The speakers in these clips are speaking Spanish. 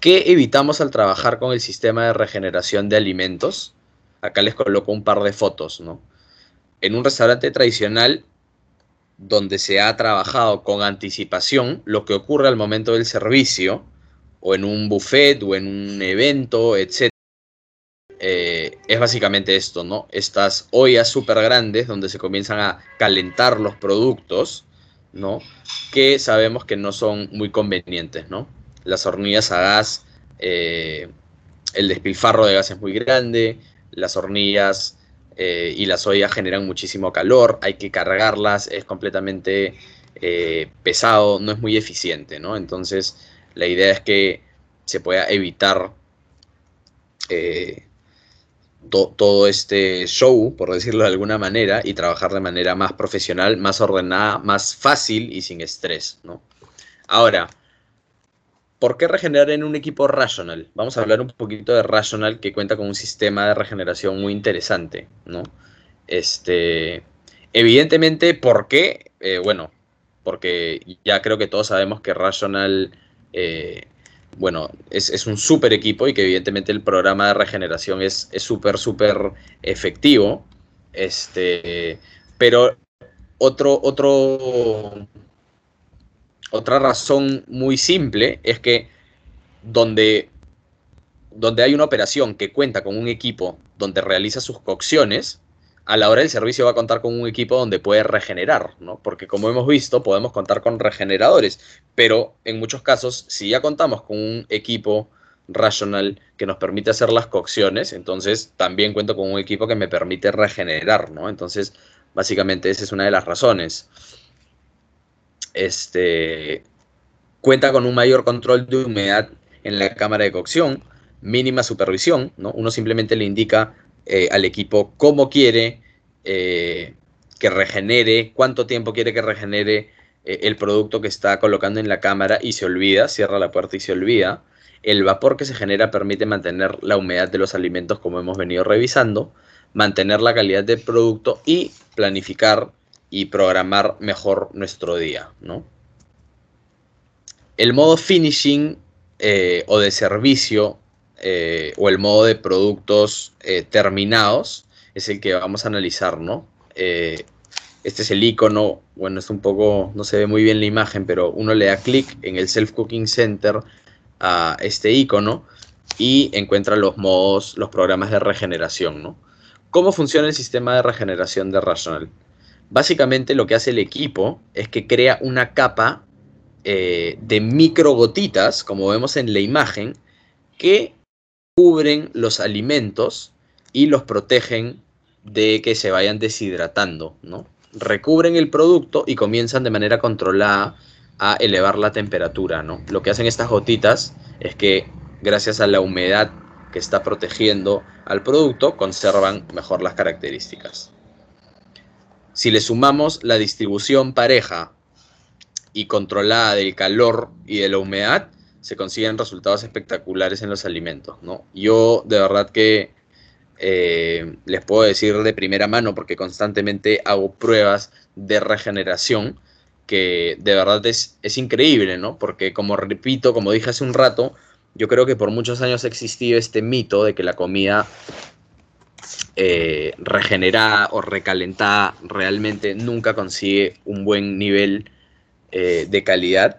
¿Qué evitamos al trabajar con el sistema de regeneración de alimentos? Acá les coloco un par de fotos, ¿no? En un restaurante tradicional donde se ha trabajado con anticipación lo que ocurre al momento del servicio, o en un buffet, o en un evento, etc. Eh, es básicamente esto, ¿no? Estas ollas súper grandes donde se comienzan a calentar los productos, ¿no? Que sabemos que no son muy convenientes, ¿no? Las hornillas a gas, eh, el despilfarro de gas es muy grande, las hornillas eh, y las ollas generan muchísimo calor, hay que cargarlas, es completamente eh, pesado, no es muy eficiente, ¿no? Entonces, la idea es que se pueda evitar todo este show, por decirlo de alguna manera, y trabajar de manera más profesional, más ordenada, más fácil y sin estrés, ¿no? Ahora, ¿Por qué regenerar en un equipo Rational? Vamos a hablar un poquito de Rational que cuenta con un sistema de regeneración muy interesante, ¿no? Este, evidentemente, ¿por qué? Eh, bueno, porque ya creo que todos sabemos que Rational, eh, bueno, es, un súper equipo y que evidentemente el programa de regeneración es súper, súper efectivo. Este, pero otro, otro otra razón muy simple es que donde, donde hay una operación que cuenta con un equipo donde realiza sus cocciones, a la hora del servicio va a contar con un equipo donde puede regenerar, ¿no? Porque como hemos visto, podemos contar con regeneradores, pero en muchos casos, si ya contamos con un equipo racional que nos permite hacer las cocciones, entonces también cuento con un equipo que me permite regenerar, ¿no? Entonces, básicamente esa es una de las razones este, cuenta con un mayor control de humedad en la cámara de cocción, mínima supervisión, ¿no? Uno simplemente le indica eh, al equipo cómo quiere eh, que regenere, cuánto tiempo quiere que regenere eh, el producto que está colocando en la cámara y se olvida, cierra la puerta y se olvida. El vapor que se genera permite mantener la humedad de los alimentos como hemos venido revisando, mantener la calidad del producto y planificar y programar mejor nuestro día, ¿no? El modo finishing eh, o de servicio eh, o el modo de productos eh, terminados es el que vamos a analizar, ¿no? este es el icono, bueno, es un poco, no se ve muy bien la imagen, pero uno le da clic en el Self Cooking Center a este icono y encuentra los modos, los programas de regeneración, ¿no? ¿Cómo funciona el sistema de regeneración de Rational? Básicamente lo que hace el equipo es que crea una capa eh, de micro gotitas, como vemos en la imagen, que cubren los alimentos y los protegen de que se vayan deshidratando, ¿no? Recubren el producto y comienzan de manera controlada a elevar la temperatura, ¿no? Lo que hacen estas gotitas es que gracias a la humedad que está protegiendo al producto, conservan mejor las características. Si le sumamos la distribución pareja y controlada del calor y de la humedad, se consiguen resultados espectaculares en los alimentos. ¿no? Yo de verdad que eh, les puedo decir de primera mano, porque constantemente hago pruebas de regeneración, que de verdad es, es increíble, ¿no? Porque como repito, como dije hace un rato, yo creo que por muchos años ha existido este mito de que la comida eh, regenerada o recalentada realmente nunca consigue un buen nivel eh, de calidad,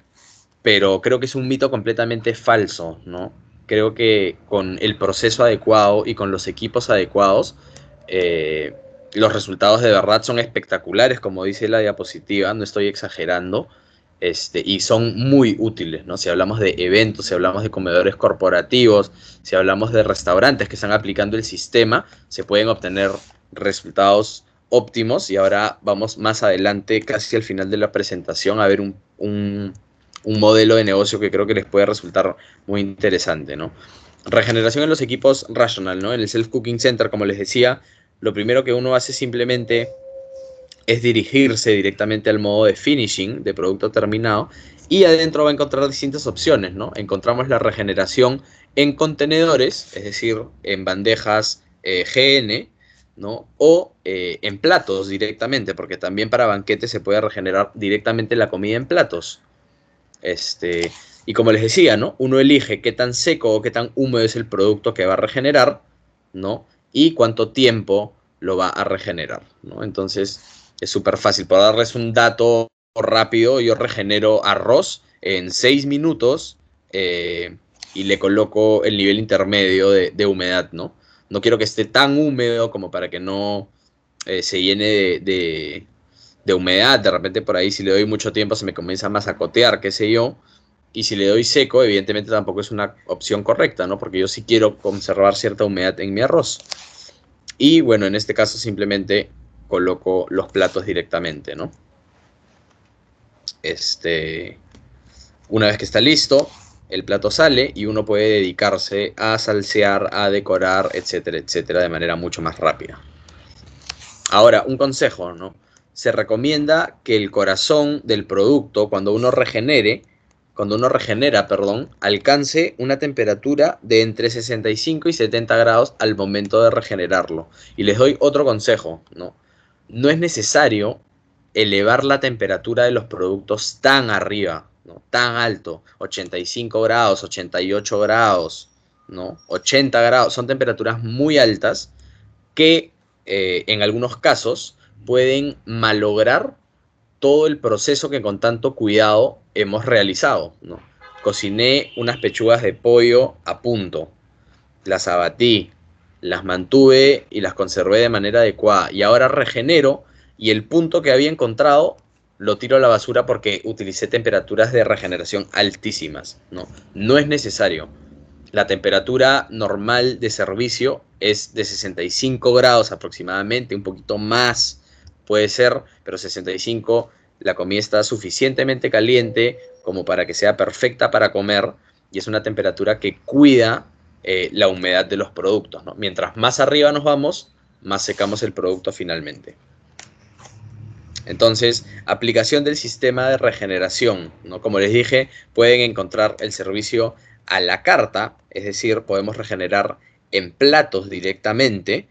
pero creo que es un mito completamente falso, ¿no? Creo que con el proceso adecuado y con los equipos adecuados, eh, los resultados de verdad son espectaculares, como dice la diapositiva, no estoy exagerando. Este, y son muy útiles, ¿no? Si hablamos de eventos, si hablamos de comedores corporativos, si hablamos de restaurantes que están aplicando el sistema, se pueden obtener resultados óptimos y ahora vamos más adelante, casi al final de la presentación, a ver un, un, modelo de negocio que creo que les puede resultar muy interesante, ¿no? Regeneración en los equipos Rational, ¿no? En el Self Cooking Center, como les decía, lo primero que uno hace simplemente es dirigirse directamente al modo de finishing, de producto terminado, y adentro va a encontrar distintas opciones, ¿no? Encontramos la regeneración en contenedores, es decir, en bandejas eh, GN, ¿no? O eh, en platos directamente, porque también para banquetes se puede regenerar directamente la comida en platos. Este, Y como les decía, ¿no? Uno elige qué tan seco o qué tan húmedo es el producto que va a regenerar, ¿no? Y cuánto tiempo lo va a regenerar, ¿no? Entonces, es súper fácil. Por darles un dato rápido, yo regenero arroz en 6 minutos eh, y le coloco el nivel intermedio de, humedad, ¿no? No quiero que esté tan húmedo como para que no eh, se llene de, de, humedad. De repente por ahí si le doy mucho tiempo se me comienza más a cotear, qué sé yo. Y si le doy seco, evidentemente tampoco es una opción correcta, ¿no? Porque yo sí quiero conservar cierta humedad en mi arroz. Y bueno, en este caso simplemente coloco los platos directamente, ¿no? Este, una vez que está listo, el plato sale y uno puede dedicarse a salsear, a decorar, etcétera, etcétera, de manera mucho más rápida. Ahora, un consejo, ¿no? Se recomienda que el corazón del producto, cuando uno regenere, cuando uno regenera, perdón, alcance una temperatura de entre 65 y 70 grados al momento de regenerarlo. Y les doy otro consejo, ¿no? No es necesario elevar la temperatura de los productos tan arriba, ¿no? tan alto, 85 grados, 88 grados, ¿no? 80 grados, son temperaturas muy altas que eh, en algunos casos pueden malograr todo el proceso que con tanto cuidado hemos realizado. ¿no? Cociné unas pechugas de pollo a punto, las abatí, las mantuve y las conservé de manera adecuada y ahora regenero y el punto que había encontrado lo tiro a la basura porque utilicé temperaturas de regeneración altísimas. No, no es necesario. La temperatura normal de servicio es de 65 grados aproximadamente, un poquito más puede ser, pero 65 la comida está suficientemente caliente como para que sea perfecta para comer y es una temperatura que cuida eh, la humedad de los productos. Mientras más arriba nos vamos, más secamos el producto finalmente. Entonces, aplicación del sistema de regeneración. ¿no? Como les dije, pueden encontrar el servicio a la carta, es decir, podemos regenerar en platos directamente,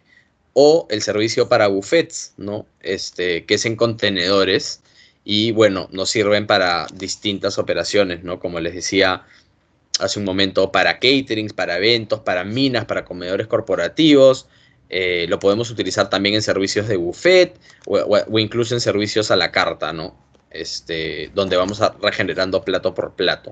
o el servicio para buffets, ¿no? Este, que es en contenedores, y bueno, nos sirven para distintas operaciones, ¿no? Como les decía hace un momento, para caterings, para eventos, para minas, para comedores corporativos, eh, lo podemos utilizar también en servicios de buffet o, incluso en servicios a la carta, ¿no? Este, donde vamos regenerando plato por plato.